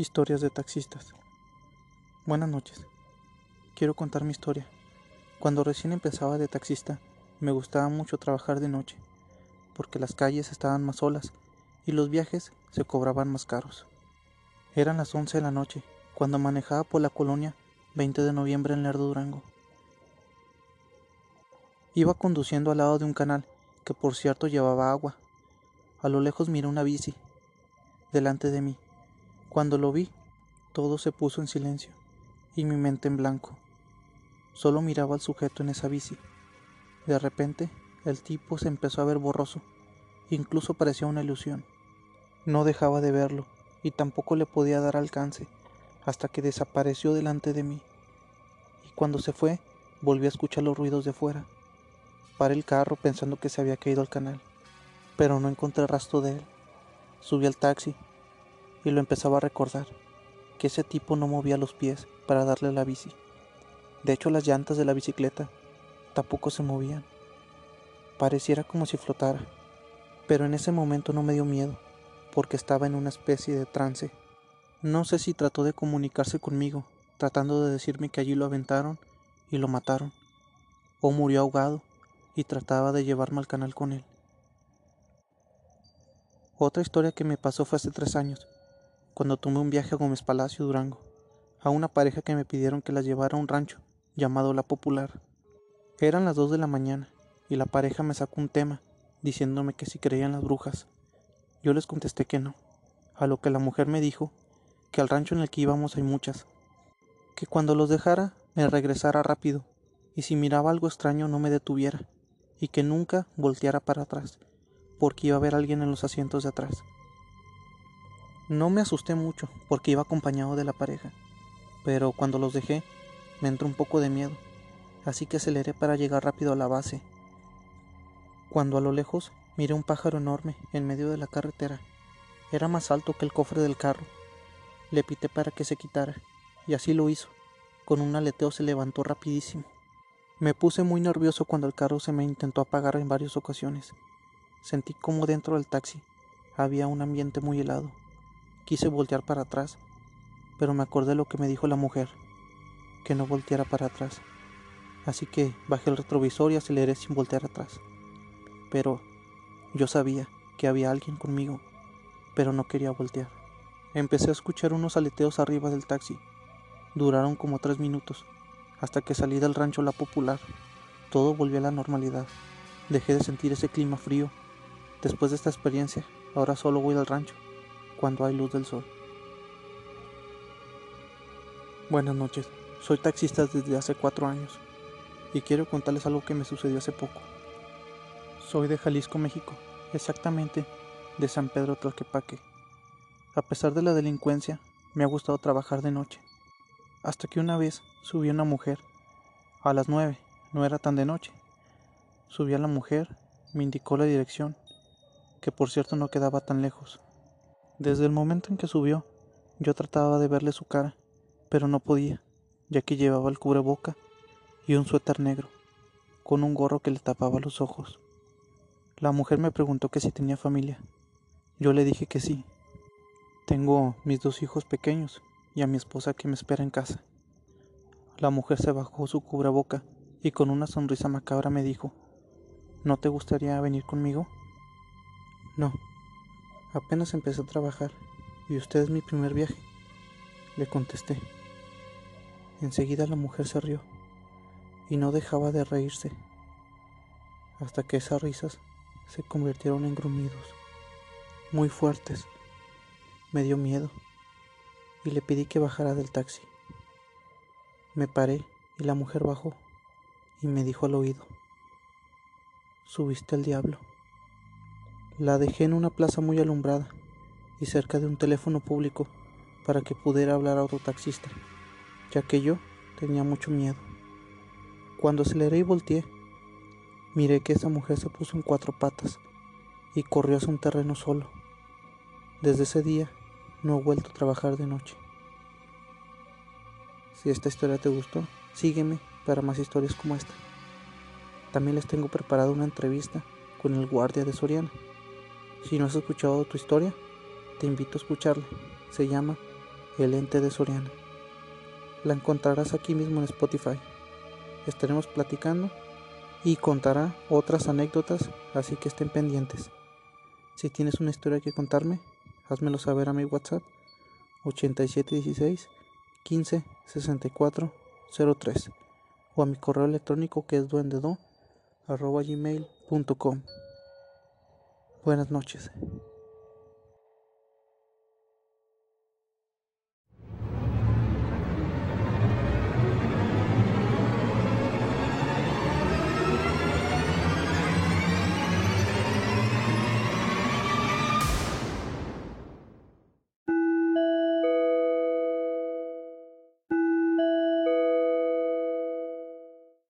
Historias de taxistas. Buenas noches. Quiero contar mi historia. Cuando recién empezaba de taxista, me gustaba mucho trabajar de noche, porque las calles estaban más solas y los viajes se cobraban más caros. Eran las 11 de la noche, cuando manejaba por la colonia 20 de noviembre en Lerdo Durango. Iba conduciendo al lado de un canal que por cierto llevaba agua. A lo lejos miré una bici delante de mí cuando lo vi, todo se puso en silencio y mi mente en blanco. Solo miraba al sujeto en esa bici. De repente, el tipo se empezó a ver borroso, incluso parecía una ilusión. No dejaba de verlo y tampoco le podía dar alcance hasta que desapareció delante de mí. Y cuando se fue, volví a escuchar los ruidos de fuera. Paré el carro pensando que se había caído al canal, pero no encontré rastro de él. Subí al taxi y lo empezaba a recordar, que ese tipo no movía los pies para darle la bici. De hecho, las llantas de la bicicleta tampoco se movían. Pareciera como si flotara, pero en ese momento no me dio miedo, porque estaba en una especie de trance. No sé si trató de comunicarse conmigo, tratando de decirme que allí lo aventaron y lo mataron, o murió ahogado y trataba de llevarme al canal con él. Otra historia que me pasó fue hace tres años cuando tomé un viaje a Gómez Palacio, Durango, a una pareja que me pidieron que las llevara a un rancho llamado La Popular. Eran las dos de la mañana y la pareja me sacó un tema diciéndome que si creían las brujas. Yo les contesté que no, a lo que la mujer me dijo que al rancho en el que íbamos hay muchas, que cuando los dejara me regresara rápido y si miraba algo extraño no me detuviera y que nunca volteara para atrás, porque iba a haber alguien en los asientos de atrás. No me asusté mucho porque iba acompañado de la pareja, pero cuando los dejé me entró un poco de miedo, así que aceleré para llegar rápido a la base. Cuando a lo lejos miré un pájaro enorme en medio de la carretera, era más alto que el cofre del carro. Le pité para que se quitara, y así lo hizo. Con un aleteo se levantó rapidísimo. Me puse muy nervioso cuando el carro se me intentó apagar en varias ocasiones. Sentí como dentro del taxi había un ambiente muy helado. Quise voltear para atrás, pero me acordé lo que me dijo la mujer, que no volteara para atrás. Así que bajé el retrovisor y aceleré sin voltear atrás. Pero yo sabía que había alguien conmigo, pero no quería voltear. Empecé a escuchar unos aleteos arriba del taxi. Duraron como tres minutos, hasta que salí del rancho La Popular. Todo volvió a la normalidad. Dejé de sentir ese clima frío. Después de esta experiencia, ahora solo voy al rancho cuando hay luz del sol. Buenas noches, soy taxista desde hace cuatro años y quiero contarles algo que me sucedió hace poco. Soy de Jalisco, México, exactamente de San Pedro Tlaquepaque. A pesar de la delincuencia, me ha gustado trabajar de noche. Hasta que una vez subí una mujer. A las nueve, no era tan de noche. Subí a la mujer, me indicó la dirección, que por cierto no quedaba tan lejos. Desde el momento en que subió, yo trataba de verle su cara, pero no podía, ya que llevaba el cubreboca y un suéter negro, con un gorro que le tapaba los ojos. La mujer me preguntó que si tenía familia. Yo le dije que sí. Tengo mis dos hijos pequeños y a mi esposa que me espera en casa. La mujer se bajó su cubreboca y con una sonrisa macabra me dijo, ¿No te gustaría venir conmigo? No, Apenas empecé a trabajar y usted es mi primer viaje, le contesté. Enseguida la mujer se rió y no dejaba de reírse, hasta que esas risas se convirtieron en gruñidos, muy fuertes. Me dio miedo y le pedí que bajara del taxi. Me paré y la mujer bajó y me dijo al oído, subiste al diablo. La dejé en una plaza muy alumbrada y cerca de un teléfono público para que pudiera hablar a otro taxista, ya que yo tenía mucho miedo. Cuando aceleré y volteé, miré que esa mujer se puso en cuatro patas y corrió hacia un terreno solo. Desde ese día no he vuelto a trabajar de noche. Si esta historia te gustó, sígueme para más historias como esta. También les tengo preparada una entrevista con el guardia de Soriana. Si no has escuchado tu historia, te invito a escucharla. Se llama El ente de Soriana. La encontrarás aquí mismo en Spotify. Estaremos platicando y contará otras anécdotas, así que estén pendientes. Si tienes una historia que contarme, házmelo saber a mi WhatsApp 8716 15 64 03 o a mi correo electrónico que es duendedo arroba gmail.com. Buenas noches.